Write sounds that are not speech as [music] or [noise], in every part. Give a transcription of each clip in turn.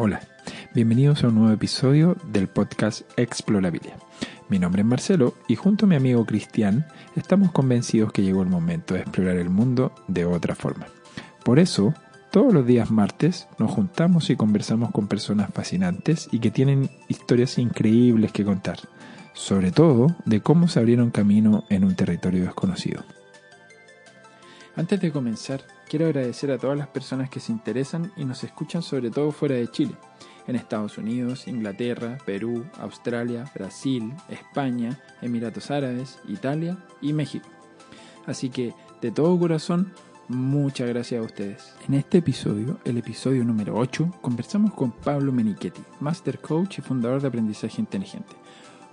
Hola, bienvenidos a un nuevo episodio del podcast Explorabilia. Mi nombre es Marcelo y junto a mi amigo Cristian estamos convencidos que llegó el momento de explorar el mundo de otra forma. Por eso, todos los días martes nos juntamos y conversamos con personas fascinantes y que tienen historias increíbles que contar, sobre todo de cómo se abrieron camino en un territorio desconocido. Antes de comenzar, quiero agradecer a todas las personas que se interesan y nos escuchan sobre todo fuera de Chile, en Estados Unidos, Inglaterra, Perú, Australia, Brasil, España, Emiratos Árabes, Italia y México. Así que, de todo corazón, muchas gracias a ustedes. En este episodio, el episodio número 8, conversamos con Pablo Menichetti, Master Coach y fundador de Aprendizaje Inteligente,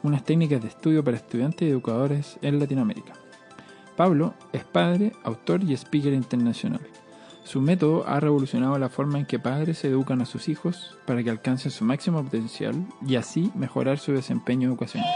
unas técnicas de estudio para estudiantes y educadores en Latinoamérica. Pablo es padre, autor y speaker internacional. Su método ha revolucionado la forma en que padres educan a sus hijos para que alcancen su máximo potencial y así mejorar su desempeño educacional.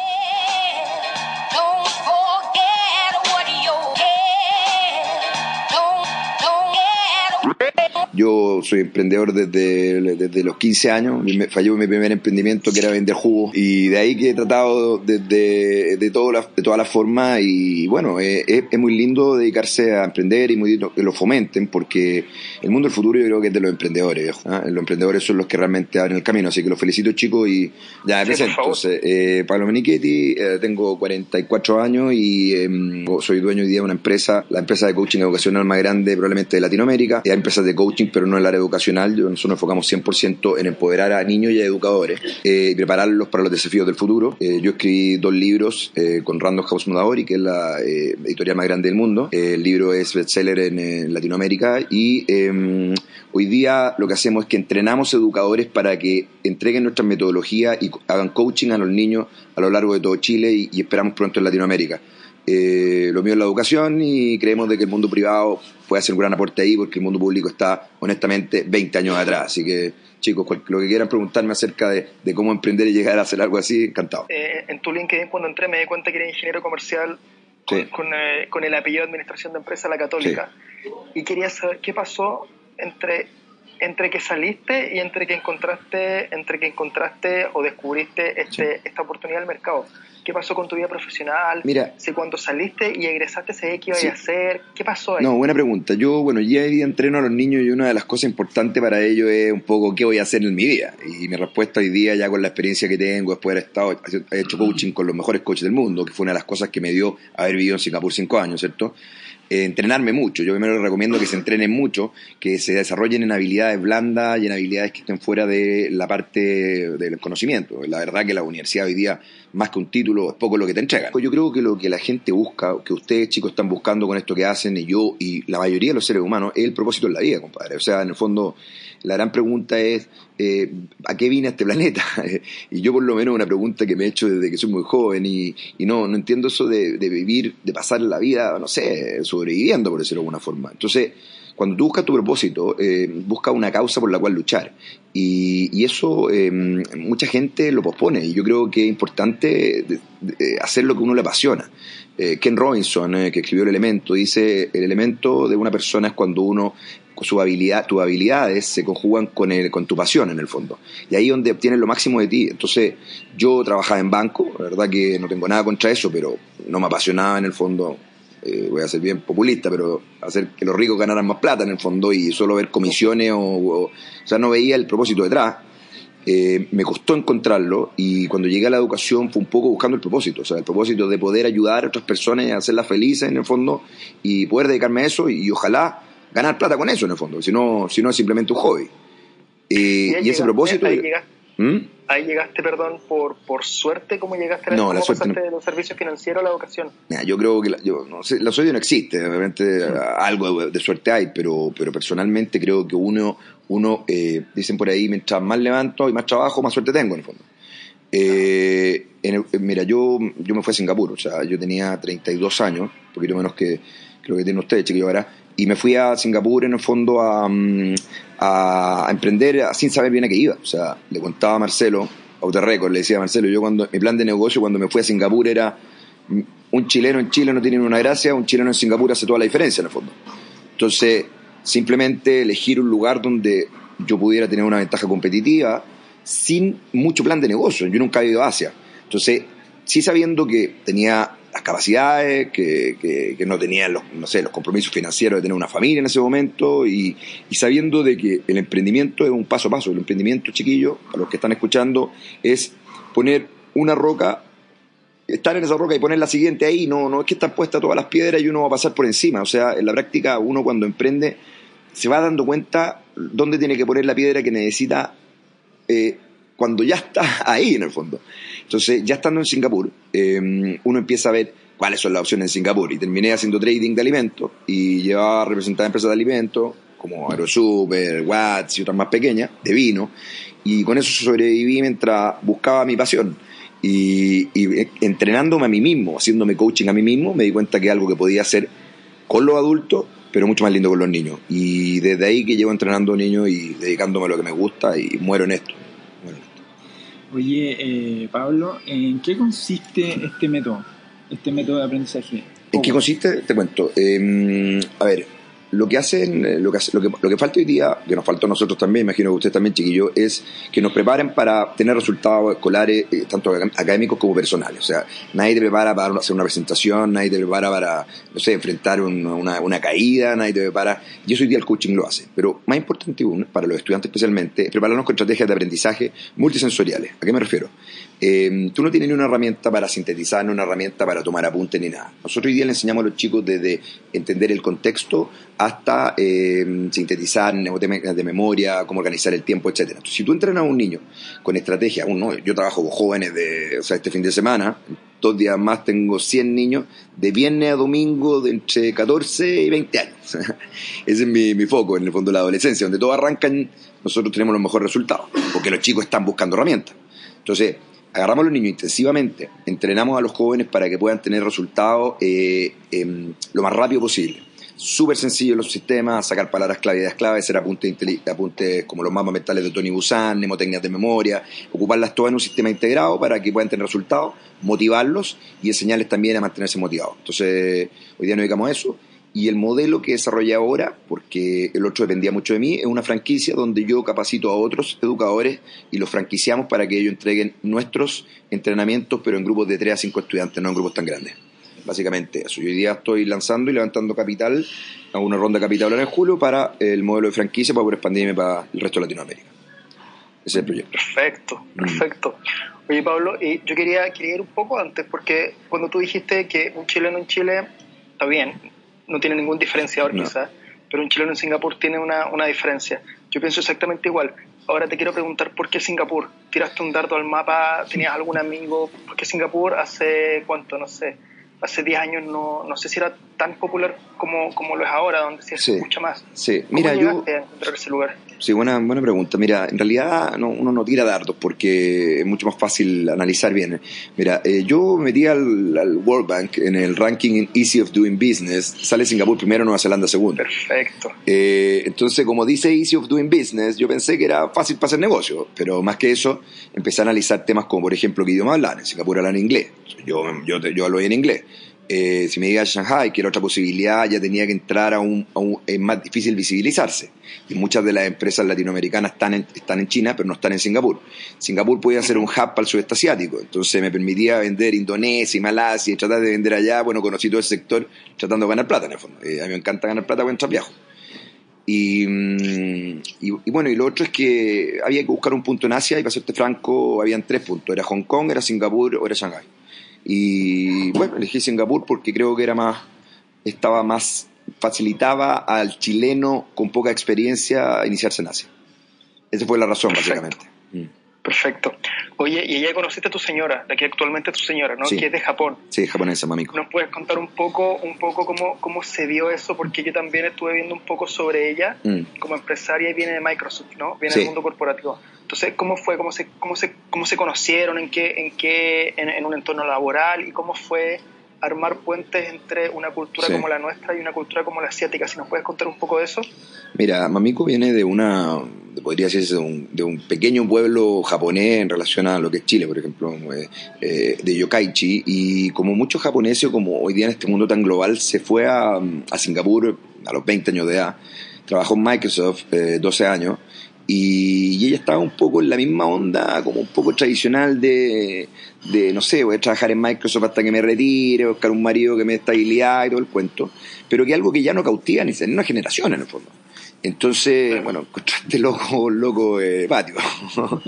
Yo soy emprendedor desde, desde los 15 años. Me falló mi primer emprendimiento que era vender jugo. Y de ahí que he tratado desde de, de todas las formas. Y bueno, es, es, muy lindo dedicarse a emprender y muy lindo que lo fomenten porque el mundo del futuro yo creo que es de los emprendedores. Viejo, ¿ah? Los emprendedores son los que realmente abren el camino. Así que los felicito chicos y ya me presento. Entonces, eh, Pablo Menichetti, eh, tengo 44 años y eh, soy dueño hoy día de una empresa, la empresa de coaching educacional más grande probablemente de Latinoamérica. Hay empresas de coaching pero no en el área educacional. Nosotros nos enfocamos 100% en empoderar a niños y a educadores eh, y prepararlos para los desafíos del futuro. Eh, yo escribí dos libros eh, con Random House que es la editorial más grande del mundo. el libro es bestseller en, en Latinoamérica y em, hoy día lo que hacemos es que entrenamos educadores para que entreguen nuestras metodologías y hagan coaching a los niños a lo largo de todo Chile y esperamos pronto en Latinoamérica. Eh, lo mío es la educación y creemos de que el mundo privado puede hacer un gran aporte ahí porque el mundo público está honestamente 20 años atrás. Así que chicos, lo que quieran preguntarme acerca de, cómo emprender y llegar a hacer algo así, encantado. Eh, en tu LinkedIn cuando entré me di cuenta que eres ingeniero comercial con, eh, con, el apellido de Administración de Empresa La Católica. Y quería saber qué pasó entre entre que saliste y entre que encontraste entre que encontraste o descubriste este, esta oportunidad del mercado ¿Qué pasó con tu vida profesional? Mira. Si cuando saliste y egresaste, ¿sabías qué ibas a hacer? ¿Qué pasó ahí? No, buena pregunta. Yo, bueno, ya hoy día entreno a los niños y una de las cosas importantes para ellos es un poco qué voy a hacer en mi vida. Y mi respuesta hoy día, ya con la experiencia que tengo, después de haber estado, he hecho coaching con los mejores coaches del mundo, que fue una de las cosas que me dio haber vivido en Singapur cinco años, ¿cierto? Eh, entrenarme mucho. Yo primero les recomiendo que se entrenen mucho, que se desarrollen en habilidades blandas y en habilidades que estén fuera de la parte del conocimiento. La verdad que la universidad hoy día, más que un título, es poco lo que te entrega. Yo creo que lo que la gente busca, que ustedes chicos están buscando con esto que hacen, y yo y la mayoría de los seres humanos, es el propósito en la vida, compadre. O sea, en el fondo, la gran pregunta es, eh, ¿a qué vine a este [laughs] planeta? y yo por lo menos una pregunta que me he hecho desde que soy muy joven y, no, no entiendo eso de, vivir, de pasar la vida, no sé, sobreviviendo, por decirlo de alguna forma. Entonces, cuando tú buscas tu propósito, eh, busca una causa por la cual luchar. Y, eso eh, mucha gente lo pospone. Y yo creo que es importante hacer lo que uno le apasiona. Ken Robinson, que escribió El Elemento, dice, el elemento de una persona es cuando uno su habilidad, tus habilidades se conjugan con, el, con tu pasión en el fondo. Y ahí es donde obtienes lo máximo de ti. Entonces, yo trabajaba en banco, la verdad que no tengo nada contra eso, pero no me apasionaba en el fondo. Eh, voy a ser bien populista, pero hacer que los ricos ganaran más plata en el fondo y solo ver comisiones o, o, sea, no veía el propósito detrás. Eh, me costó encontrarlo y cuando llegué a la educación fue un poco buscando el propósito, o sea, el propósito de poder ayudar a otras personas a hacerlas felices en el fondo y poder dedicarme a eso y ojalá ganar plata con eso en el fondo, si no, si no es simplemente un hobby. y, ese propósito... Llegaste, ¿Mm? ahí llegaste, perdón, por, por suerte, ¿cómo llegaste a no, la suerte de los servicios financieros a la educación? yo creo que la, yo, no sé, la suerte no existe, obviamente algo de, suerte hay, pero, pero personalmente creo que uno, uno eh, dicen por ahí, mientras más levanto y más trabajo, más suerte tengo en el fondo. Eh, mira, yo, yo me fui a Singapur, o sea, yo tenía 32 años, un poquito menos que creo que tiene usted, chiquillo, ahora, y me fui a Singapur en el fondo a, a, emprender sin saber bien a qué iba. O sea, le contaba a Marcelo, Record, le decía a Marcelo, yo cuando mi plan de negocio cuando me fui a Singapur era mm, un chileno en Chile no tiene una gracia, un chileno en Singapur hace toda la diferencia en el fondo. Entonces, simplemente elegir un lugar donde yo pudiera tener una ventaja competitiva sin mucho plan de negocio. Yo nunca he ido a Asia. Entonces, sí sabiendo que tenía las capacidades, que, no tenía los, no sé, los compromisos financieros de tener una familia en ese momento y, sabiendo de que el emprendimiento es un paso a paso. El emprendimiento, chiquillo, a los que están escuchando, es poner una roca, estar en esa roca y poner la siguiente ahí. No, no es que están puestas todas las piedras y uno va a pasar por encima. O sea, en la práctica uno cuando emprende se va dando cuenta dónde tiene que poner la piedra que necesita eh, cuando ya está ahí en el fondo. Entonces, ya estando en Singapur, em, uno empieza a ver cuáles son las opciones en Singapur. Y terminé haciendo trading de alimentos y llevaba a representar empresas de alimentos como Aerosuper, Watts y otras más pequeñas, de vino. Y con eso sobreviví mientras buscaba mi pasión. Y, y, entrenándome a mí mismo, haciéndome coaching a mí mismo, me di cuenta que algo que podía hacer con los adultos, pero mucho más lindo con los niños. Y desde ahí que llevo entrenando niños y dedicándome a lo que me gusta y muero en esto. Oye, eh, Pablo, ¿en qué consiste este método, este método de aprendizaje? ¿En qué consiste? Te cuento. Em, a ver, lo que hacen, eh, lo que, lo que, lo que falta hoy día, que nos faltó a nosotros también, imagino que ustedes también, chiquillos, es que nos preparen para tener resultados escolares, eh, tanto académicos como personales. O sea, nadie te prepara para hacer una presentación, nadie te prepara para, no sé, enfrentar una, una, caída, nadie te prepara. Y eso hoy día el coaching lo hace. Pero más importante aún, para los estudiantes especialmente, es prepararnos con estrategias de aprendizaje multisensoriales. ¿A qué me refiero? Eh, tú no tienes ni una herramienta para sintetizar, ni una herramienta para tomar apuntes, ni nada. Nosotros hoy día le enseñamos a los chicos desde entender el contexto hasta eh, sintetizar de memoria, cómo organizar el tiempo, etc. Si tú entrenas a un niño con estrategia, uno, yo trabajo con jóvenes de, o sea, este fin de semana, dos días más tengo 100 niños, de viernes a domingo de entre 14 y 20 años. [laughs] Ese es mi, mi foco, en el fondo de la adolescencia, donde todos arrancan, nosotros tenemos los mejores resultados, porque los chicos están buscando herramientas. Entonces, agarramos a los niños intensivamente, entrenamos a los jóvenes para que puedan tener resultados eh, em, lo más rápido posible. Súper sencillo los sistemas, sacar palabras clave, ideas clave, hacer apuntes, apuntes como los mapas mentales de Tony Busan, mnemotecnias de memoria, ocuparlas todas en un sistema integrado para que puedan tener resultados, motivarlos y enseñarles también a mantenerse motivados. Entonces, hoy día nos dedicamos a eso y el modelo que desarrollé ahora, porque el otro dependía mucho de mí, es una franquicia donde yo capacito a otros educadores y los franquiciamos para que ellos entreguen nuestros entrenamientos, pero en grupos de 3 a 5 estudiantes, no en grupos tan grandes. Básicamente eso. Yo hoy día estoy lanzando y levantando capital, hago una ronda de capital en julio para el modelo de franquicia para poder expandirme para el resto de Latinoamérica. Ese es el proyecto. Perfecto, mm. perfecto. Oye, Pablo, y yo quería, quería ir un poco antes, porque cuando tú dijiste que un chileno en Chile, está bien, no tiene ningún diferenciador quizás, pero un chileno en Singapur tiene una, una diferencia. Yo pienso exactamente igual. Ahora te quiero preguntar, ¿por qué Singapur? ¿Tiraste un dardo al mapa? ¿Tenías algún amigo? ¿Por qué Singapur hace cuánto? No sé hace 10 años no, no sé si era tan popular como, como lo es ahora, donde se escucha más. Sí, mira, yo. A ese lugar? Sí, buena, buena pregunta. Mira, en realidad no, uno no tira dardos porque es mucho más fácil analizar bien. Mira, eh, yo metí al, al, World Bank en el ranking Easy of Doing Business. Sale Singapur primero, Nueva Zelanda segundo. Perfecto. Eh, entonces, como dice Easy of Doing Business, yo pensé que era fácil para hacer negocio, pero más que eso, empecé a analizar temas como, por ejemplo, qué idioma hablan. En Singapur hablan inglés. Yo, yo, yo hablo en inglés. Eh, si me diga Shanghai, que era otra posibilidad, ya tenía que entrar a un, es más difícil visibilizarse. Y muchas de las empresas latinoamericanas están en, están en China, pero no están en Singapur. Singapur podía ser un hub para el sudeste asiático, entonces me permitía vender Indonesia y Malasia y tratar de vender allá. Bueno, conocí todo el sector tratando de ganar plata en el fondo. Eh, a mí me encanta ganar plata mientras viajo. Y, mm, y, y, bueno, y lo otro es que había que buscar un punto en Asia y para serte franco, habían tres puntos. Era Hong Kong, era Singapur o era Shanghai. Y bueno, elegí Singapur porque creo que era más, estaba más, facilitaba al chileno con poca experiencia iniciarse en Asia. Esa fue la razón, básicamente. Perfecto. Oye, y ya conociste a tu señora, la que actualmente es tu señora, ¿no? Que es de Japón. Sí, japonesa, mamico. ¿Nos puedes contar un poco, un poco cómo, cómo se dio eso? Porque yo también estuve viendo un poco sobre ella mm. como empresaria y viene de Microsoft, ¿no? Viene del mundo corporativo. Entonces, ¿cómo fue? ¿Cómo se, cómo se, cómo se conocieron? ¿En qué, en, qué en, un entorno laboral? ¿Y cómo fue armar puentes entre una cultura como la nuestra y una cultura como la asiática? Si nos puedes contar un poco de eso. Mira, Mamiko viene de una, podría decirse, de un, de un pequeño pueblo japonés en relación a lo que es Chile, por ejemplo, eh, eh, de Yokkaichi, y como muchos japoneses, como hoy día en este mundo tan global, se fue a, a Singapur a los 20 años de edad, trabajó en Microsoft 12 eh, años, Y, ella estaba un poco en la misma onda, como un poco tradicional de, de, no sé, voy a trabajar en Microsoft hasta que me retire, buscar un marido que me dé estabilidad y todo el cuento, pero que algo que ya no cautiva ni en una generación en el fondo. Entonces, bueno, encontraste loco, loco eh, patio.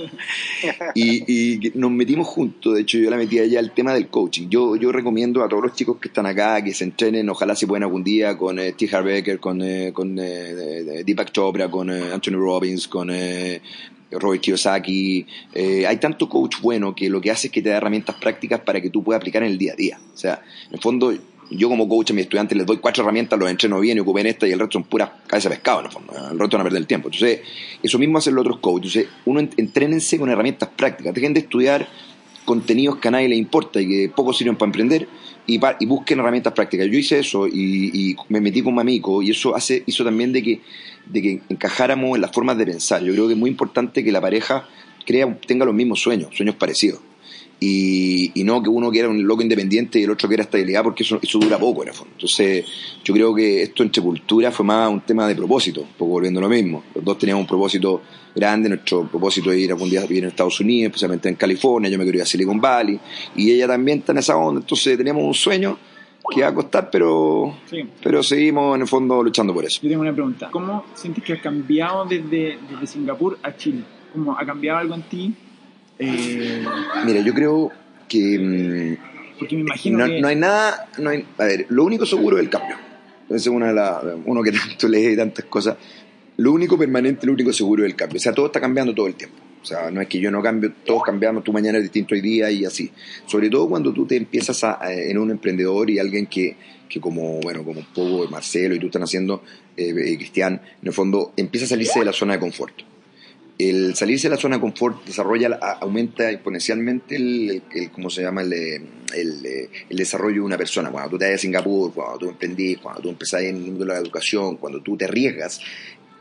[laughs] y, y, nos metimos juntos, de hecho yo la metí allá al tema del coaching. Yo, yo recomiendo a todos los chicos que están acá que se entrenen, ojalá se puedan algún día con eh, T. Harbecker, con, eh, con eh, Deepak Chopra, con Anthony Robbins, con Robert Kiyosaki. hay tanto coach bueno que lo que hace es que te da herramientas prácticas para que tú puedas aplicar en el día a día. O sea, en el fondo yo como coach a mis estudiantes les doy cuatro herramientas, los entreno bien y ocupen esta y el resto son puras cabeza de pescado en el fondo. El resto van a perder el tiempo. Entonces, eso mismo hacen los otros coaches. Entonces, uno entrénense con herramientas prácticas. Dejen de estudiar contenidos que a nadie le importa y que poco sirven para emprender y, y busquen herramientas prácticas. Yo hice eso y, me metí con amigo y eso hace, hizo también de que, de que encajáramos en las formas de pensar. Yo creo que es muy importante que la pareja crea, tenga los mismos sueños, sueños parecidos y, y, no que uno quiera un loco independiente y el otro quiera estabilidad, porque eso, eso dura poco en el fondo. Entonces, yo creo que esto entre cultura fue más un tema de propósito, un poco volviendo a lo mismo. Los dos teníamos un propósito grande, nuestro propósito de ir algún día a vivir en Estados Unidos, especialmente en California, yo me quería ir a Silicon Valley, y ella también está en esa onda, entonces teníamos un sueño que va a costar, pero, pero seguimos en el fondo luchando por eso. Yo tengo una pregunta. ¿Cómo sientes que has cambiado desde, desde Singapur a Chile? ¿Cómo ha cambiado algo en ti? Eh, Mira, yo creo que. Mm, Porque me imagino no, que... no hay nada. No hay, a ver, lo único seguro es el cambio. Esa es una de las. Uno que [laughs] tanto lee tantas cosas. Lo único permanente, lo único seguro es el cambio. O sea, todo está cambiando todo el tiempo. O sea, no es que yo no cambio, todos cambiamos, tú mañana es distinto hoy día y así. Sobre todo cuando tú te empiezas a, en un emprendedor y alguien que, que como, bueno, como un poco Marcelo y tú están haciendo, eh, eh, Cristian, en el fondo empieza a salirse de la zona de confort el salirse de la zona de confort desarrolla, aumenta exponencialmente el, ¿cómo se llama? El, el, desarrollo de una persona. Cuando tú te vas a Singapur, cuando tú emprendís, cuando tú empezás en el mundo de la educación, cuando tú te arriesgas,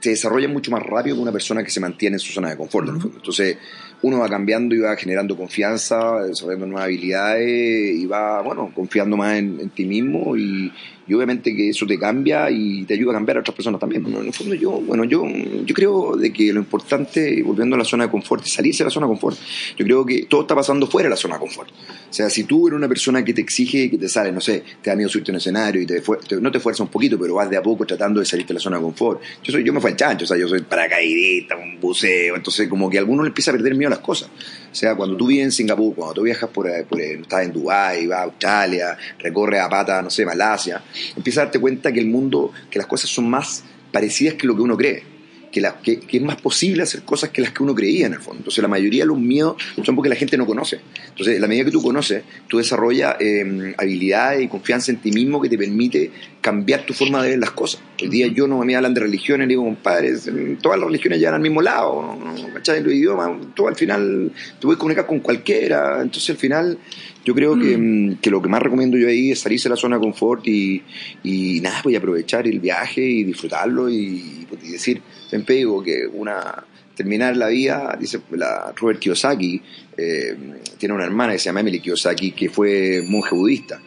se desarrolla mucho más rápido que una persona que se mantiene en su zona de confort. Entonces, uno va cambiando y va generando confianza, desarrollando nuevas habilidades y va, bueno, confiando más en, ti mismo y, obviamente que eso te cambia y te ayuda a cambiar a otras personas también. en el fondo yo, bueno, yo, yo creo de que lo importante, volviendo a la zona de confort, es salirse de la zona de confort. Yo creo que todo está pasando fuera de la zona de confort. O sea, si tú eres una persona que te exige que te sale, no sé, te da miedo subirte a un escenario y te, no te fuerza un poquito, pero vas de a poco tratando de salirte de la zona de confort. Yo, soy, yo me fui al chancho, o sea, yo soy paracaidista, un buceo, entonces como que a alguno le empieza a perder miedo las cosas. O sea, cuando tú vives en Singapur, cuando tú viajas por, eh, eh, estás en Dubái, vas a Australia, recorres a pata, no sé, Malasia, empiezas a darte cuenta que el mundo, que las cosas son más parecidas que lo que uno cree que, es más posible hacer cosas que las que uno creía en el fondo. Entonces la mayoría de los miedos son porque la gente no conoce. Entonces, la medida que tú conoces, tú desarrollas eh, habilidades y confianza en ti mismo que te permite cambiar tu forma de ver las cosas. Hoy día yo no me hablan de religiones, digo, compadre, todas las religiones llegan al mismo lado, ¿no? ¿cachai? Los idiomas, todo al final te puedes comunicar con cualquiera. Entonces al final yo creo que, mm. que, lo que más recomiendo yo ahí es salirse de la zona de confort y, y nada, pues aprovechar el viaje y disfrutarlo y, y decir, siempre digo que una terminar la vida, dice la Robert Kiyosaki, eh, tiene una hermana que se llama Emily Kiyosaki, que fue monje budista.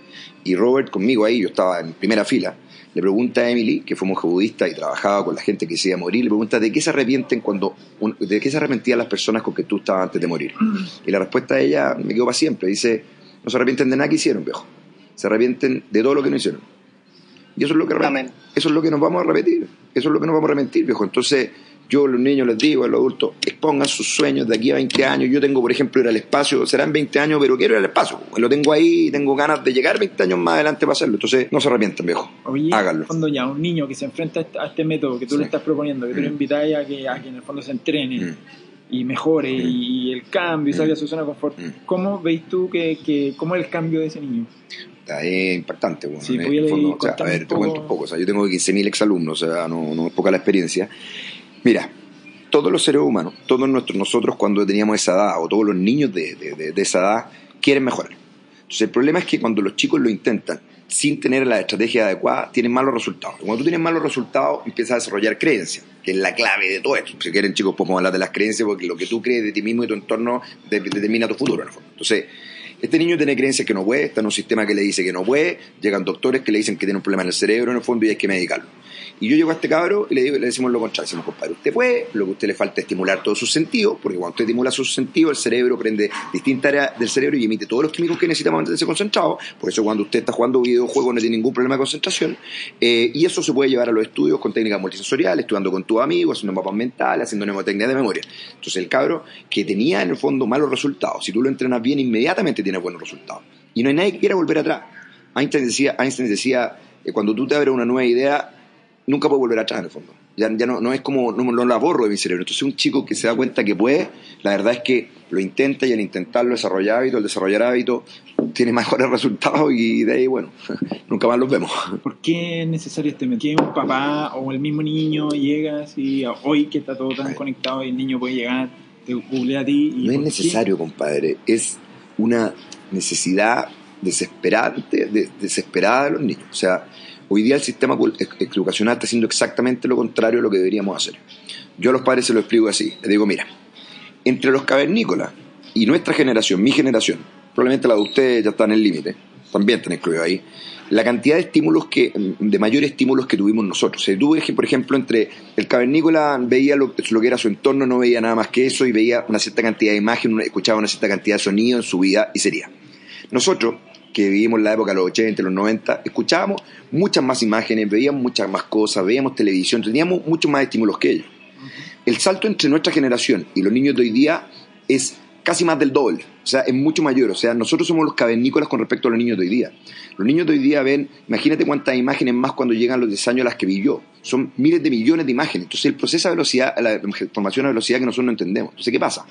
Y Robert conmigo ahí, yo estaba en primera fila, le pregunta a Emily, que fue monje budista y trabajaba con la gente que se iba a morir, le pregunta de qué se arrepienten cuando, de qué se arrepentían las personas con que tú estabas antes de morir. Y la respuesta de ella me quedó para siempre, dice, no se arrepienten de nada que hicieron, viejo, se arrepienten de todo lo que no hicieron. Y eso es lo que, eso es lo que nos vamos a repetir, eso es lo que nos vamos a repetir, viejo. Entonces, yo a los niños les digo, a los adultos, expongan sus sueños de aquí a 20 años. Yo tengo, por ejemplo, ir al espacio, serán 20 años, pero quiero ir al espacio. Lo tengo ahí y tengo ganas de llegar 20 años más adelante para hacerlo. Entonces, no se arrepientan, viejo. Oye, Háganlo. Cuando ya un niño que se enfrenta a este método que tú le estás proponiendo, que tú le mm. invitas a que, a que en el fondo se entrene. Mm. y mejore mm. y el cambio y salga a su zona de confort. ¿Cómo veis tú que, que, cómo es el cambio de ese niño? es impactante. Bueno, sí, en fondo, a ver, te cuento un poco. O sea, yo tengo 15.000 exalumnos, o sea, no, no es poca la experiencia. Mira, todos los seres humanos, todos nuestros, nosotros cuando teníamos esa edad, o todos los niños de, de, esa edad, quieren mejorar. Entonces el problema es que cuando los chicos lo intentan sin tener la estrategia adecuada, tienen malos resultados. Cuando tú tienes malos resultados, empiezas a desarrollar creencias, que es la clave de todo esto. Si quieren, chicos, podemos hablar de las creencias, porque lo que tú crees de ti mismo y tu entorno determina tu futuro, en el fondo. Entonces, este niño tiene creencias que no puede, está en un sistema que le dice que no puede, llegan doctores que le dicen que tiene un problema en el cerebro, en el fondo, y hay que medicarlo. Y yo llego a este cabro y le, digo, le decimos lo contrario. Decimos, compadre, usted puede, lo que usted le falta es estimular todos sus sentidos, porque cuando usted estimula sus sentidos, el cerebro prende distintas áreas del cerebro y emite todos los químicos que necesita para mantenerse concentrado. Por eso cuando usted está jugando videojuegos no tiene ningún problema de concentración. Eh, y eso se puede llevar a los estudios con técnicas multisensoriales, estudiando con tu amigo, haciendo mapas mentales, haciendo mnemotecnia de memoria. Entonces el cabro que tenía en el fondo malos resultados, si tú lo entrenas bien, inmediatamente tiene buenos resultados. Y no hay nadie que quiera volver atrás. Einstein decía, Einstein decía eh, cuando tú te abres una nueva idea, nunca puedes volver atrás en el fondo. Ya, ya no, no es como, no, no, la borro de mi cerebro. Entonces un chico que se da cuenta que puede, la verdad es que lo intenta y al intentarlo desarrollar hábitos, al desarrollar hábitos, tiene [laughs] mejores resultados y de ahí, bueno, [laughs] nunca más los vemos. [laughs] ¿Por qué es necesario este método? Que un papá o el mismo niño llega y hoy que está todo tan conectado y el niño puede llegar, te googlea a ti. Y no es necesario, compadre, es una necesidad desesperante, desesperada de los niños. O sea, hoy día el sistema educacional está haciendo exactamente lo contrario de lo que deberíamos hacer. Yo a los padres se lo explico así. Les digo, mira, entre los cavernícolas y nuestra generación, mi generación, probablemente la de ustedes ya está en el límite, también están incluidos ahí, la cantidad de estímulos que, de mayores estímulos que tuvimos nosotros. Si tú ves por ejemplo, entre el cavernícola veía lo, lo, que era su entorno, no veía nada más que eso y veía una cierta cantidad de imagen, escuchaba una cierta cantidad de sonido en su vida y sería. Nosotros, que vivimos la época de los 80, los 90, escuchábamos muchas más imágenes, veíamos muchas más cosas, veíamos televisión, teníamos muchos más estímulos que ellos. El salto entre nuestra generación y los niños de hoy día es casi más del doble, o sea, es mucho mayor, o sea, nosotros somos los cavernícolas con respecto a los niños de hoy día. Los niños de hoy día ven, imagínate cuántas imágenes más cuando llegan los 10 años a las que vivió, son miles de millones de imágenes, entonces él procesa velocidad, la información a velocidad que nosotros no entendemos. Entonces, ¿qué pasa?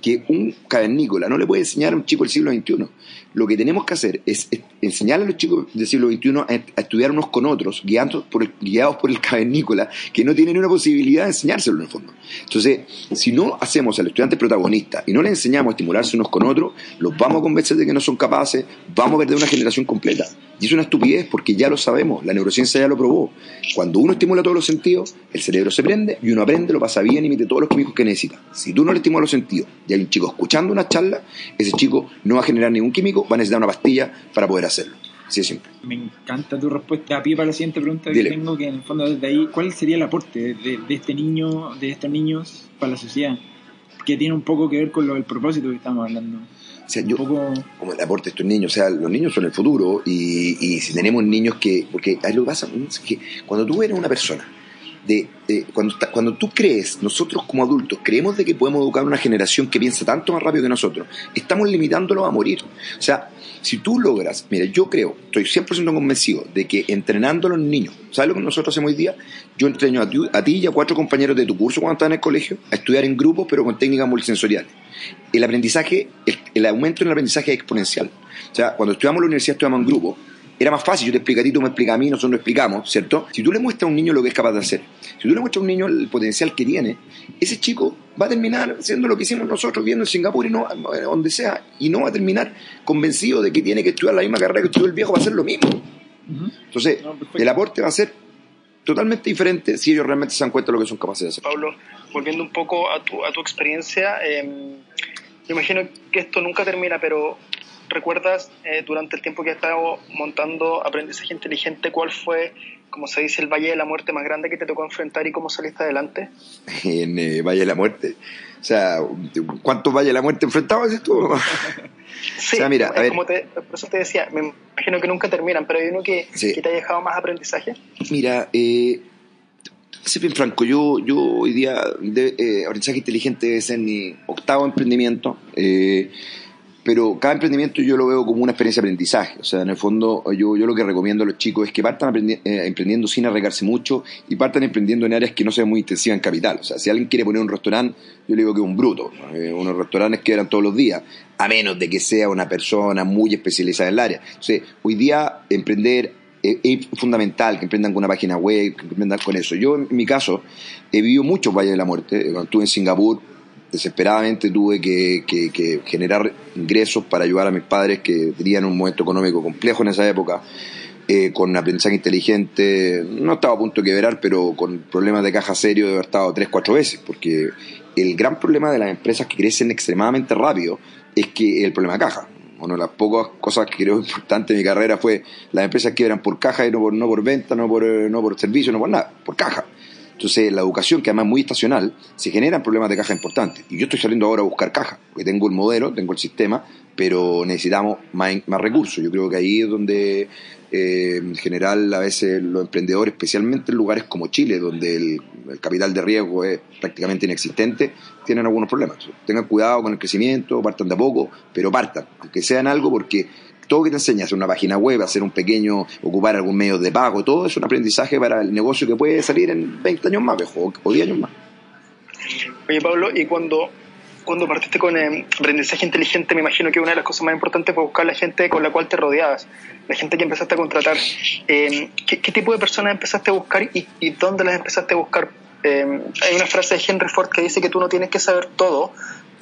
Que un cavernícola no le puede enseñar a un chico del siglo XXI. Lo que tenemos que hacer es enseñar a los chicos del siglo XXI a, estudiar unos con otros, guiados por, el, guiados por el cavernícola, que no tienen una posibilidad de enseñárselo en el fondo. Entonces, si no hacemos al estudiante protagonista y no le enseñamos a estimularse unos con otros, los vamos a convencer de que no son capaces, vamos a perder una generación completa. Y es una estupidez porque ya lo sabemos, la neurociencia ya lo probó. Cuando uno estimula todos los sentidos, el cerebro se prende y uno aprende, lo pasa bien y mete todos los químicos que necesita. Si tú no le estimulas los sentidos y hay un chico escuchando una charla, ese chico no va a generar ningún químico, va a necesitar una pastilla para poder hacerlo. Así es simple. Me encanta tu respuesta. A pie para la siguiente pregunta que tengo, que en el fondo desde ahí, ¿cuál sería el aporte de, de este niño, de estos niños para la sociedad? Que tiene un poco que ver con lo del propósito que estamos hablando. O sea, yo, como el aporte de estos niños, o sea, los niños son el futuro y, y si tenemos niños que, porque ahí lo que pasa es que cuando tú eres una persona, de, cuando, cuando tú crees, nosotros como adultos, creemos de que podemos educar a una generación que piensa tanto más rápido que nosotros, estamos limitándolo a morir. O sea, si tú logras, mira, yo creo, estoy 100% convencido de que entrenando a los niños, ¿sabes lo que nosotros hacemos hoy día? Yo entreno a ti, a ti y a cuatro compañeros de tu curso cuando están en el colegio a estudiar en grupos, pero con técnicas multisensoriales el aprendizaje, el, aumento en el aprendizaje es exponencial. O sea, cuando estudiamos en la universidad estudiamos en grupo, era más fácil, yo te explico a ti, tú me explicas a mí, nosotros lo explicamos, ¿cierto? Si tú le muestras a un niño lo que es capaz de hacer, si tú le muestras a un niño el potencial que tiene, ese chico va a terminar siendo lo que hicimos nosotros viendo en Singapur y no, eh, donde sea, y no va a terminar convencido de que tiene que estudiar la misma carrera que estudió el viejo, va a hacer lo mismo. Entonces, el aporte va a ser totalmente diferente si ellos realmente se dan cuenta de lo que son capaces de hacer. Pablo, volviendo un poco a tu, a tu experiencia, eh, yo imagino que esto nunca termina, pero ¿recuerdas eh, durante el tiempo que has estado montando aprendizaje inteligente cuál fue, como se dice, el Valle de la Muerte más grande que te tocó enfrentar y cómo saliste adelante? [laughs] En eh, Valle de la Muerte. O sea, ¿cuántos Valle de la Muerte enfrentabas tú? [laughs] sí, o sea, mira, a ver. Como te, por eso te decía, me imagino que nunca terminan, pero hay uno que, que te ha dejado más aprendizaje. Mira, eh bien franco, yo, yo hoy día, de, eh, aprendizaje inteligente es en mi octavo emprendimiento, eh, pero cada emprendimiento yo lo veo como una experiencia de aprendizaje. O sea, en el fondo, yo, yo lo que recomiendo a los chicos es que partan eh, emprendiendo sin arriesgarse mucho y partan emprendiendo en áreas que no sean muy intensivas en capital. O sea, si alguien quiere poner un restaurante, yo le digo que es un bruto. unos restaurantes que eran todos los días, a menos de que sea una persona muy especializada en el área. Entonces, hoy día emprender es fundamental que emprendan con una página web, que emprendan con eso. Yo, en mi caso, he vivido muchos valles de la muerte. Cuando estuve en Singapur, desesperadamente tuve que, generar ingresos para ayudar a mis padres que tenían un momento económico complejo en esa época. Eh, con aprendizaje inteligente, no estaba a punto de quebrar, pero con problemas de caja serio de haber estado tres, cuatro veces, porque el gran problema de las empresas que crecen extremadamente rápido es que el problema de caja. Una de las pocas cosas que creo importante en mi carrera fue las empresas que eran por caja y no por, no por venta, no por, no por servicio, no por nada, por caja. Entonces, la educación, que además es muy estacional, se generan problemas de caja importantes. Y yo estoy saliendo ahora a buscar caja, porque tengo el modelo, tengo el sistema, pero necesitamos más, más recursos. Yo creo que ahí es donde eh, en general a veces los emprendedores, especialmente en lugares como Chile, donde el, capital de riesgo es prácticamente inexistente, tienen algunos problemas. Tengan cuidado con el crecimiento, partan de a poco, pero partan, aunque sean algo porque todo que te enseña, hacer una página web, hacer un pequeño, ocupar algún medio de pago, todo es un aprendizaje para el negocio que puede salir en 20 años más, o 10 años más. Oye, Pablo, y cuando cuando partiste con eh, aprendizaje inteligente, me imagino que una de las cosas más importantes fue buscar la gente con la cual te rodeabas, la gente que empezaste a contratar. Eh, ¿qué, tipo de personas empezaste a buscar y, dónde las empezaste a buscar? Eh, hay una frase de Henry Ford que dice que tú no tienes que saber todo,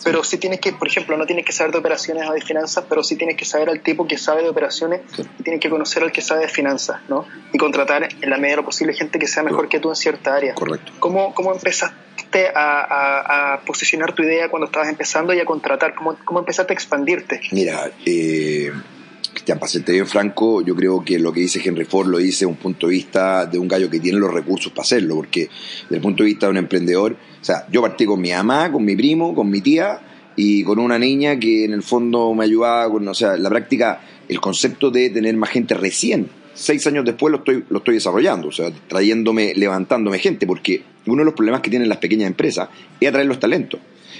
pero sí tienes que, por ejemplo, no tienes que saber de operaciones o de finanzas, pero sí tienes que saber al tipo que sabe de operaciones y tienes que conocer al que sabe de finanzas, ¿no? Y contratar en la medida de lo posible gente que sea mejor que tú en cierta área. Correcto. ¿Cómo, cómo empezaste a, posicionar tu idea cuando estabas empezando y a contratar? ¿Cómo, cómo empezaste a expandirte? Mira, eh, Cristian, para bien franco, yo creo que lo que dice Henry Ford lo dice desde un punto de vista de un gallo que tiene los recursos para hacerlo, porque desde el punto de vista de un emprendedor, o sea, yo partí con mi mamá, con mi primo, con mi tía y con una niña que en el fondo me ayudaba con, o sea, la práctica, el concepto de tener más gente recién. Seis años después lo estoy, lo estoy desarrollando, o sea, trayéndome, levantándome gente, porque uno de los problemas que tienen las pequeñas empresas es atraer los talentos.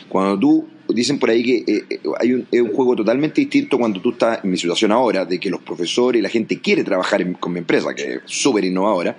Cuando tú, dicen por ahí que eh, eh, hay un, es un juego totalmente distinto cuando tú estás en mi situación ahora, de que los profesores y la gente quiere trabajar con mi empresa, que es súper innovadora,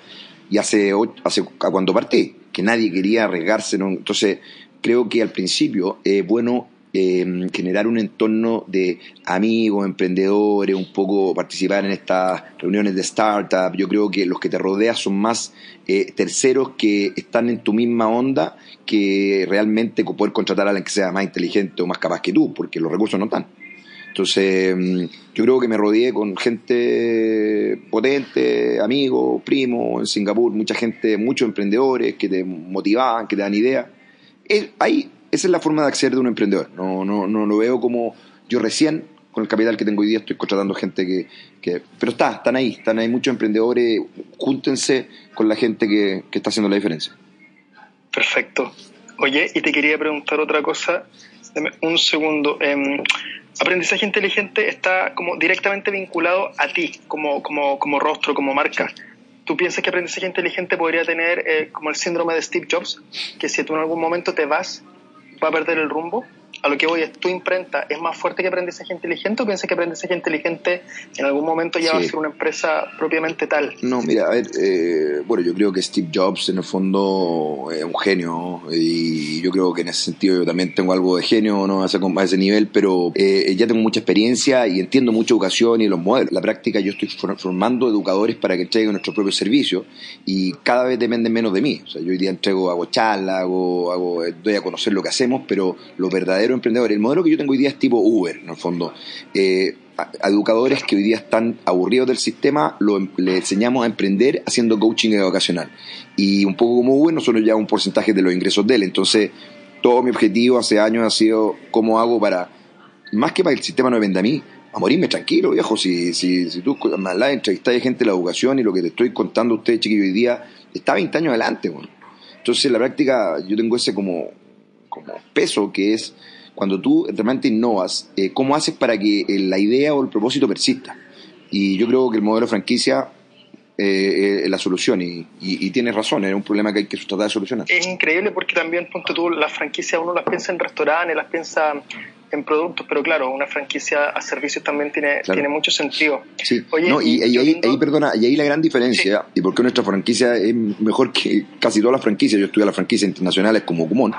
y hace, hace cuando partí, que nadie quería arriesgarse. Entonces, creo que al principio es bueno Em, generar un entorno de amigos, emprendedores, un poco participar en estas reuniones de startup. Yo creo que los que te rodean son más eh, terceros que están en tu misma onda que realmente poder contratar a alguien que sea más inteligente o más capaz que tú, porque los recursos no están. Entonces, em, yo creo que me rodeé con gente potente, amigos, primos, en Singapur, mucha gente, muchos emprendedores que te motivaban, que te dan ideas. Ahí esa es la forma de acceder de un emprendedor. No, no, no lo veo como yo recién, con el capital que tengo hoy día, estoy contratando gente que, Pero está, están ahí, están ahí muchos emprendedores. Júntense con la gente que, está haciendo la diferencia. Perfecto. Oye, y te quería preguntar otra cosa. Dame un segundo. Em, aprendizaje inteligente está como directamente vinculado a ti, como, como, como rostro, como marca. ¿Tú piensas que aprendizaje inteligente podría tener eh, como el síndrome de Steve Jobs? Que si tú en algún momento te vas, va a perder el rumbo? A lo que voy es, ¿tu imprenta es más fuerte que aprendizaje inteligente o piensas que aprendizaje inteligente en algún momento ya va a ser una empresa propiamente tal? No, mira, a ver, eh, bueno, yo creo que Steve Jobs en el fondo es un genio y yo creo que en ese sentido yo también tengo algo de genio ¿no? a, ese, a ese nivel, pero eh, ya tengo mucha experiencia y entiendo mucha educación y los modelos. La práctica yo estoy formando educadores para que entreguen nuestro propio servicio y cada vez dependen menos de mí. O sea, yo hoy día entrego, hago charlas, hago, hago, doy a conocer lo que hacemos, pero lo verdadero emprendedor. El modelo que yo tengo hoy día es tipo Uber, en el fondo. Eh, educadores que hoy día están aburridos del sistema, em, le enseñamos a emprender haciendo coaching educacional. Y un poco como Uber, nosotros ya un porcentaje de los ingresos de él. Entonces, todo mi objetivo hace años ha sido cómo hago para, más que para que el sistema no venda a mí, a morirme tranquilo, viejo. Si, si, si tú la entrevistas gente de la educación y lo que te estoy contando a usted, chiquillo, hoy día, está 20 años adelante. Bueno. Entonces, en la práctica, yo tengo ese como, como peso que es cuando tú realmente innovas, eh, ¿cómo haces para que eh, la idea o el propósito persista? Y yo creo que el modelo franquicia eh, es la solución y, y, tienes razón, es un problema que hay que tratar de solucionar. Es increíble porque también, ponte tú, las franquicias uno las piensa en restaurantes, las piensa en productos, pero claro, una franquicia a servicios también tiene, tiene mucho sentido. Sí, no, y, ahí, perdona, y ahí la gran diferencia, y porque nuestra franquicia es mejor que casi todas las franquicias, yo estudié las franquicias internacionales como común,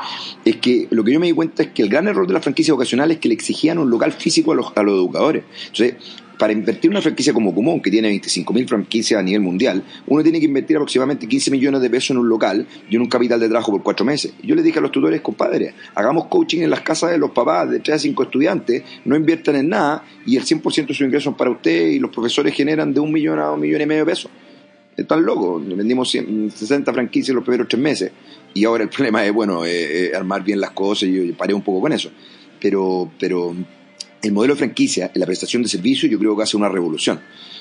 es que lo que yo me di cuenta es que el gran error de las franquicias ocasionales es que le exigían un local físico a los, a los educadores. Entonces, para invertir una franquicia como Común, que tiene 25.000 franquicias a nivel mundial, uno tiene que invertir aproximadamente 15 millones de pesos en un local y en un capital de trabajo por cuatro meses. Yo les dije a los tutores, compadre, hagamos coaching en las casas de los papás de 3 a 5 estudiantes, no inviertan en nada y el 100% de sus ingresos para usted y los profesores generan de un millón a un millón y medio de pesos. Están locos, vendimos 60 franquicias en los primeros tres meses y ahora el [laughs] problema es, bueno, eh, eh, armar bien las cosas y yo paré un poco con eso. Pero, pero el modelo de franquicia en la prestación de servicios yo creo que hace una revolución,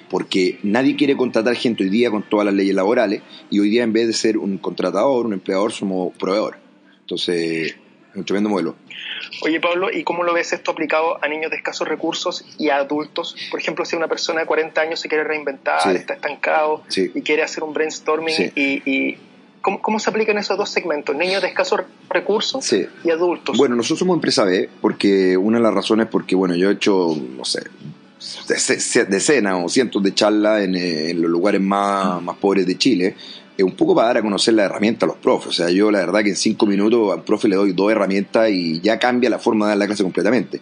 porque nadie quiere contratar gente hoy día con todas las leyes laborales y hoy día en vez de ser un contratador, un empleador, somos proveedor. Entonces, es un tremendo modelo. Oye Pablo, ¿y cómo lo ves esto aplicado a niños de escasos recursos y a adultos? Por ejemplo, si una persona de 40 años se quiere reinventar, está estancado y quiere hacer un brainstorming y, ¿Cómo, se aplican esos dos segmentos? Niños de escasos recursos y adultos. Bueno, nosotros somos empresa B, porque una de las razones es porque, bueno, yo he hecho, no sé, decenas o cientos de charlas en, en los lugares más, más pobres de Chile, es un poco para dar a conocer la herramienta a los profes. O sea, yo la verdad que en cinco minutos al profe le doy dos herramientas y ya cambia la forma de dar la clase completamente.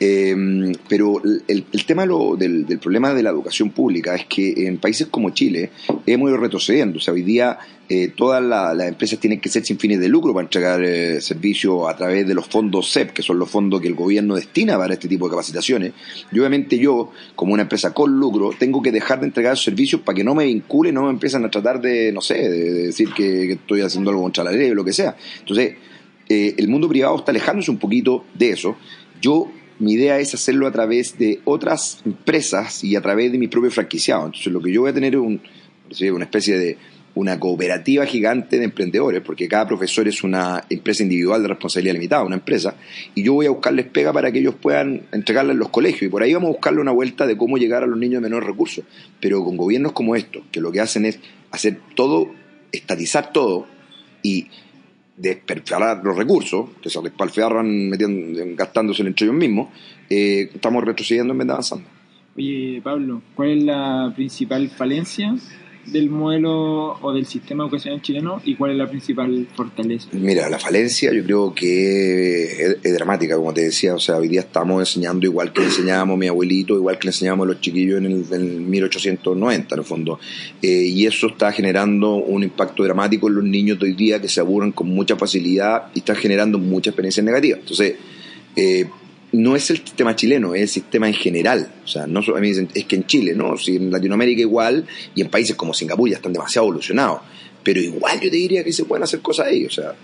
Eh, pero el, tema del, problema de la educación pública es que en países como Chile hemos ido retrocediendo. O sea, hoy día eh, todas las empresas tienen que ser sin fines de lucro para entregar eh, servicios a través de los fondos CEP, que son los fondos que el gobierno destina para este tipo de capacitaciones. Y obviamente yo, como una empresa con lucro, tengo que dejar de entregar servicios para que no me vinculen, no me empiezan a tratar de, no sé, de, decir que, estoy haciendo algo contra la ley o lo que sea. Entonces, eh, el mundo privado está alejándose un poquito de eso. Yo mi idea es hacerlo a través de otras empresas y a través de mi propio franquiciado. Entonces, lo que yo voy a tener es un, una especie de una cooperativa gigante de emprendedores, porque cada profesor es una empresa individual de responsabilidad limitada, una empresa, y yo voy a buscarles pega para que ellos puedan entregarla en los colegios, y por ahí vamos a buscarle una vuelta de cómo llegar a los niños de menores recursos, pero con gobiernos como estos, que lo que hacen es hacer todo, estatizar todo, y desperdiciar los recursos, que se despalfearran gastándose entre ellos mismos, eh, estamos retrocediendo en vez de avanzando. Oye, Pablo, ¿cuál es la principal falencia del modelo o del sistema educacional chileno y cuál es la principal fortaleza? Mira, la falencia yo creo que es, dramática, como te decía. O sea, hoy día estamos enseñando igual que enseñábamos mi abuelito, igual que le enseñábamos a los chiquillos en el, 1890, en el fondo. Eh, y eso está generando un impacto dramático en los niños de hoy día que se aburren con mucha facilidad y está generando muchas experiencias negativas. Entonces, eh, no es el sistema chileno, es el sistema en general. O sea, no a mí dicen, es que en Chile, ¿no? Si en Latinoamérica igual, y en países como Singapur ya están demasiado evolucionados. Pero igual yo te diría que se pueden hacer cosas ahí, o sea.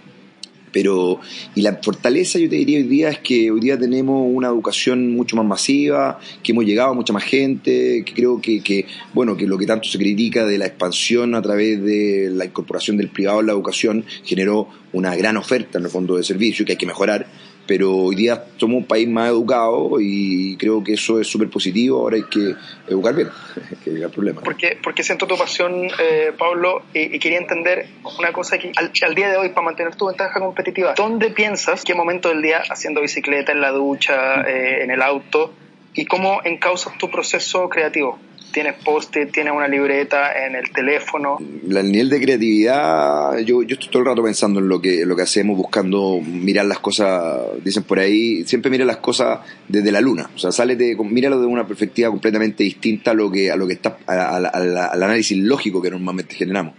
Pero, y la fortaleza yo te diría hoy día es que hoy día tenemos una educación mucho más masiva, que hemos llegado a mucha más gente, que creo que, que, bueno, que lo que tanto se critica de la expansión a través de la incorporación del privado en la educación generó una gran oferta en el fondo de servicio que hay que mejorar pero hoy día somos un país más educado y creo que eso es súper positivo, ahora hay que educar bien, [laughs] que el problema. Porque, porque siento tu pasión, eh, Pablo, y, quería entender una cosa que al, día de hoy, para mantener tu ventaja competitiva, ¿dónde piensas, qué momento del día haciendo bicicleta, en la ducha, eh, en el auto, y cómo encausas tu proceso creativo? Tienes post-it, tienes una libreta en el teléfono. El nivel de creatividad, yo, yo estoy todo el rato pensando en lo que, lo que hacemos, buscando mirar las cosas, dicen por ahí, siempre mira las cosas desde la luna, o sea, sale de, míralo de una perspectiva completamente distinta a lo que, a lo que está, al análisis lógico que normalmente generamos.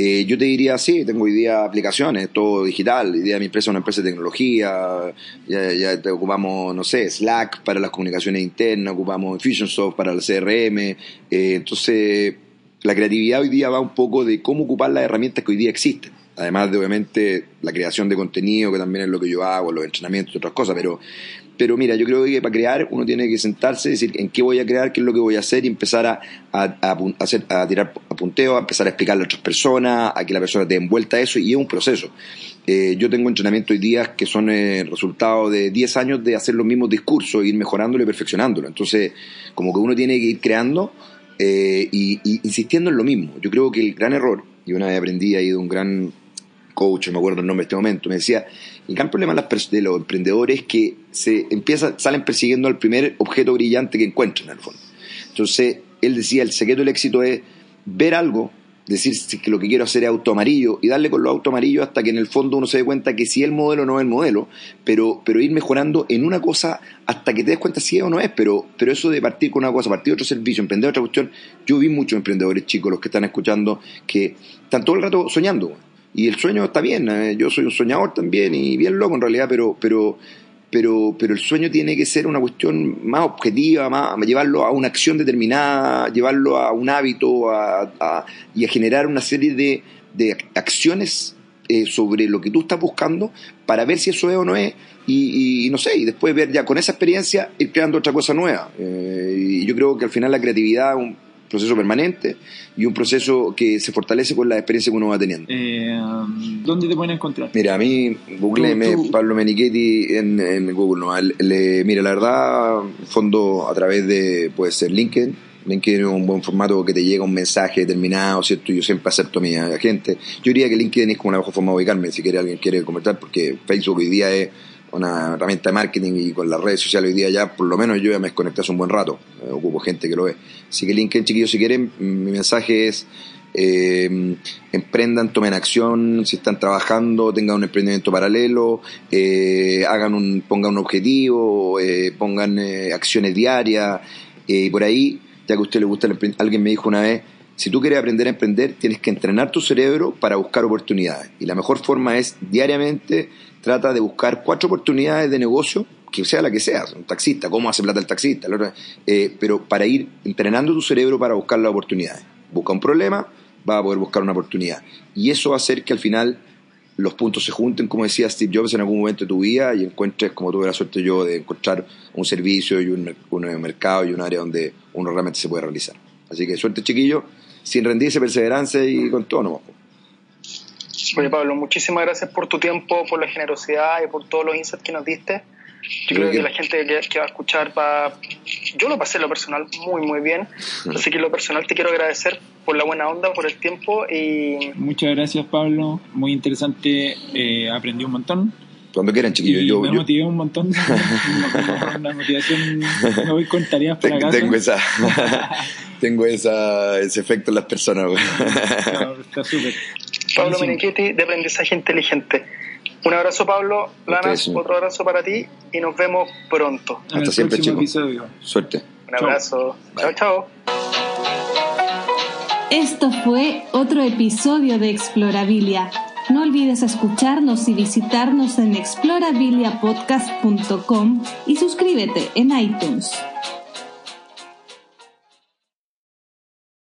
Eh, yo te diría, sí, tengo hoy día aplicaciones, todo digital. Hoy día mi empresa es una empresa de tecnología. Ya, ya te ocupamos, no sé, Slack para las comunicaciones internas, ocupamos Infusionsoft para el CRM. Eh, entonces, la creatividad hoy día va un poco de cómo ocupar las herramientas que hoy día existen. Además de, obviamente, la creación de contenido, que también es lo que yo hago, los entrenamientos y otras cosas, pero pero mira, yo creo que para crear uno tiene que sentarse, decir en qué voy a crear, qué es lo que voy a hacer y empezar a, a, hacer, a tirar apunteo, a empezar a explicarle a otras personas, a que la persona te envuelta a eso y es un proceso. Eh, yo tengo entrenamiento hoy día que son el eh, resultado de 10 años de hacer los mismos discursos, ir mejorándolo y perfeccionándolo. Entonces, como que uno tiene que ir creando eh, y, insistiendo en lo mismo. Yo creo que el gran error, y una vez aprendí ahí de un gran coach, me acuerdo el nombre de este momento, me decía, el gran problema de los emprendedores es que se empieza, salen persiguiendo al primer objeto brillante que encuentran en el fondo. Entonces, él decía, el secreto del éxito es ver algo, decir que lo que quiero hacer es auto amarillo y darle con los auto amarillos hasta que en el fondo uno se dé cuenta que si el modelo no es el modelo, pero, pero ir mejorando en una cosa hasta que te des cuenta si es o no es, pero, pero eso de partir con una cosa, partir otro servicio, emprender otra cuestión, yo vi muchos emprendedores chicos, los que están escuchando, que están todo el rato soñando y el sueño está bien, eh, yo soy un soñador también y bien loco en realidad, pero, pero, pero, pero el sueño tiene que ser una cuestión más objetiva, más, llevarlo a una acción determinada, llevarlo a un hábito a, y a generar una serie de, de acciones eh, sobre lo que tú estás buscando para ver si eso es o no es y, no sé, y después ver ya con esa experiencia ir creando otra cosa nueva. Eh, y yo creo que al final la creatividad proceso permanente y un proceso que se fortalece con la experiencia que uno va teniendo. Eh, ¿Dónde te pueden encontrar? Mira, a mí, Google Pablo Menichetti en, Google. ¿no? mira, la verdad, fondo a través de, puede ser LinkedIn, LinkedIn es un buen formato que te llega un mensaje determinado, ¿cierto? Yo siempre acepto a mi gente. Yo diría que LinkedIn es como la mejor forma de ubicarme, si quiere alguien quiere comentar, porque Facebook hoy día es una herramienta de marketing y con las redes sociales hoy día ya, por lo menos yo ya me desconecté hace un buen rato, eh, ocupo gente que lo ve. Así que LinkedIn, chiquillos, si quieren, mi mensaje es eh, emprendan, tomen acción, si están trabajando, tengan un emprendimiento paralelo, eh, hagan un, pongan un objetivo, pongan acciones diarias, y por ahí, ya que a usted le gusta el alguien me dijo una vez, si tú quieres aprender a emprender, tienes que entrenar tu cerebro para buscar oportunidades. Y la mejor forma es diariamente trata de buscar cuatro oportunidades de negocio, que sea la que sea, un taxista, cómo hace plata el taxista, eh, pero para ir entrenando tu cerebro para buscar las oportunidades. Busca un problema, va a poder buscar una oportunidad. Y eso va a hacer que al final los puntos se junten, como decía Steve Jobs, en algún momento de tu vida y encuentres, como tuve la suerte yo, de encontrar un servicio y un, mercado y un área donde uno realmente se puede realizar. Así que suerte, chiquillo, sin rendirse, perseverancia y con todo, no. Oye, Pablo, muchísimas gracias por tu tiempo, por la generosidad y por todos los insights que nos diste. Yo creo, que, la gente que, va a escuchar va... Yo lo pasé en lo personal muy, muy bien. Así que en lo personal te quiero agradecer por la buena onda, por el tiempo y... Muchas gracias, Pablo. Muy interesante. Eh, aprendí un montón. Cuando quieran, chiquillos. Yo, me motivé un montón. [laughs] [laughs] Una motivación... Me voy con tareas para casa. Tengo esa... [laughs] tengo esa, ese efecto en las personas. está súper. Pablo Menichetti de Aprendizaje Inteligente. Un abrazo, Pablo. Lana, otro abrazo para ti y nos vemos pronto. Hasta siempre, chicos. Suerte. Un abrazo. Chao, chao. Esto fue otro episodio de Explorabilia. No olvides escucharnos y visitarnos en explorabiliapodcast.com y suscríbete en iTunes.